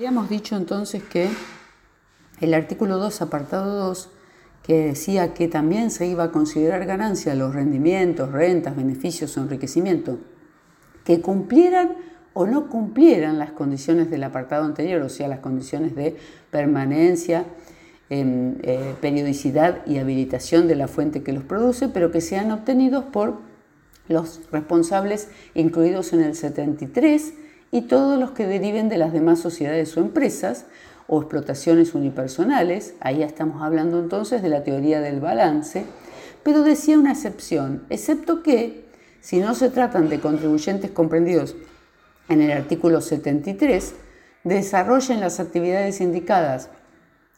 Habíamos dicho entonces que el artículo 2, apartado 2, que decía que también se iba a considerar ganancia los rendimientos, rentas, beneficios o enriquecimiento que cumplieran o no cumplieran las condiciones del apartado anterior, o sea, las condiciones de permanencia, em, eh, periodicidad y habilitación de la fuente que los produce, pero que sean obtenidos por los responsables incluidos en el 73 y todos los que deriven de las demás sociedades o empresas o explotaciones unipersonales, ahí estamos hablando entonces de la teoría del balance, pero decía una excepción, excepto que si no se tratan de contribuyentes comprendidos en el artículo 73, desarrollen las actividades indicadas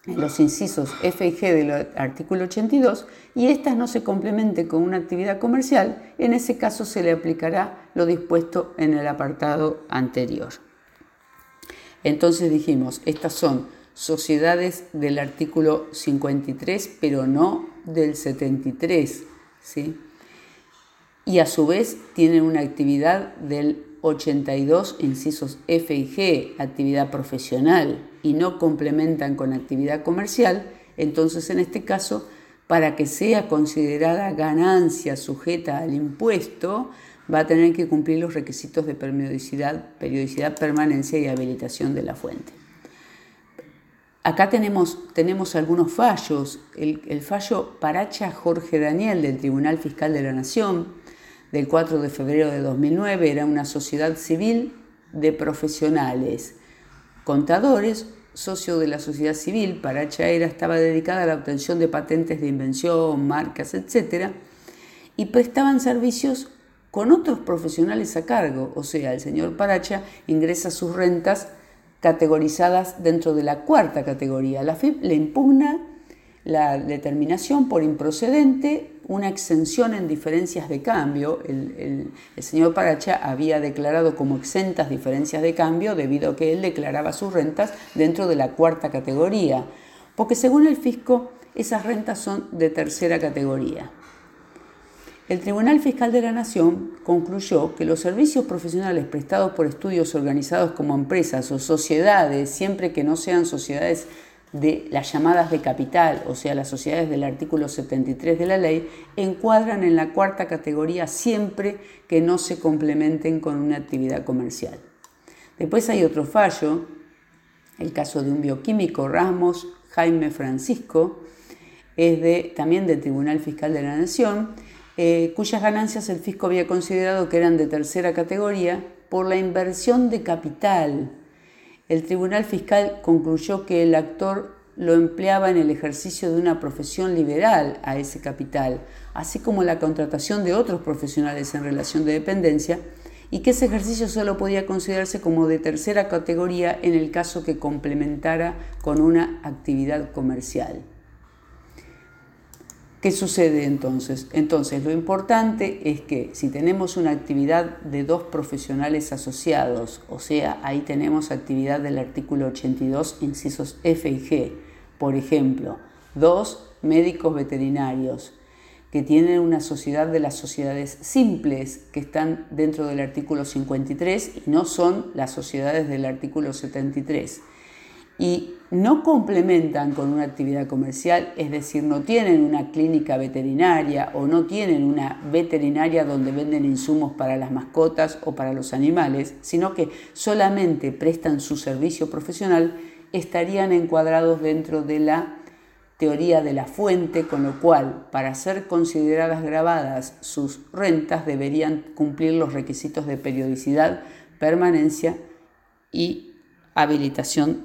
los incisos F y G del artículo 82 y éstas no se complementen con una actividad comercial, en ese caso se le aplicará lo dispuesto en el apartado anterior. Entonces dijimos, estas son sociedades del artículo 53, pero no del 73, ¿sí? Y a su vez tienen una actividad del 82 incisos F y G, actividad profesional, y no complementan con actividad comercial, entonces en este caso, para que sea considerada ganancia sujeta al impuesto, va a tener que cumplir los requisitos de periodicidad, periodicidad permanencia y habilitación de la fuente. Acá tenemos, tenemos algunos fallos. El, el fallo Paracha Jorge Daniel del Tribunal Fiscal de la Nación, del 4 de febrero de 2009 era una sociedad civil de profesionales, contadores, socio de la sociedad civil, Paracha era, estaba dedicada a la obtención de patentes de invención, marcas, etc. Y prestaban servicios con otros profesionales a cargo, o sea, el señor Paracha ingresa sus rentas categorizadas dentro de la cuarta categoría. La FIP le impugna la determinación por improcedente, una exención en diferencias de cambio. El, señor Paracha había declarado como exentas diferencias de cambio debido a que él declaraba sus rentas dentro de la cuarta categoría, porque según el fisco esas rentas son de tercera categoría. El Tribunal Fiscal de la Nación concluyó que los servicios profesionales prestados por estudios organizados como empresas o sociedades, siempre que no sean sociedades de las llamadas de capital, o sea, las sociedades del artículo 73 de la ley, encuadran en la cuarta categoría siempre que no se complementen con una actividad comercial. Después hay otro fallo, el caso de un bioquímico Ramos Jaime Francisco, es de, también del Tribunal Fiscal de la Nación, eh, cuyas ganancias el fisco había considerado que eran de tercera categoría por la inversión de capital el Tribunal Fiscal concluyó que el actor lo empleaba en el ejercicio de una profesión liberal a ese capital, así como la contratación de otros profesionales en relación de dependencia, y que ese ejercicio solo podía considerarse como de tercera categoría en el caso que complementara con una actividad comercial. ¿Qué sucede entonces? Entonces, lo importante es que si tenemos una actividad de dos profesionales asociados, o sea, ahí tenemos actividad del artículo 82, incisos F y G, por ejemplo, dos médicos veterinarios que tienen una sociedad de las sociedades simples que están dentro del artículo 53 y no son las sociedades del artículo 73 y no complementan con una actividad comercial, es decir, no tienen una clínica veterinaria o no tienen una veterinaria donde venden insumos para las mascotas o para los animales, sino que solamente prestan su servicio profesional, estarían encuadrados dentro de la teoría de la fuente, con lo cual, para ser consideradas grabadas sus rentas, deberían cumplir los requisitos de periodicidad, permanencia y habilitación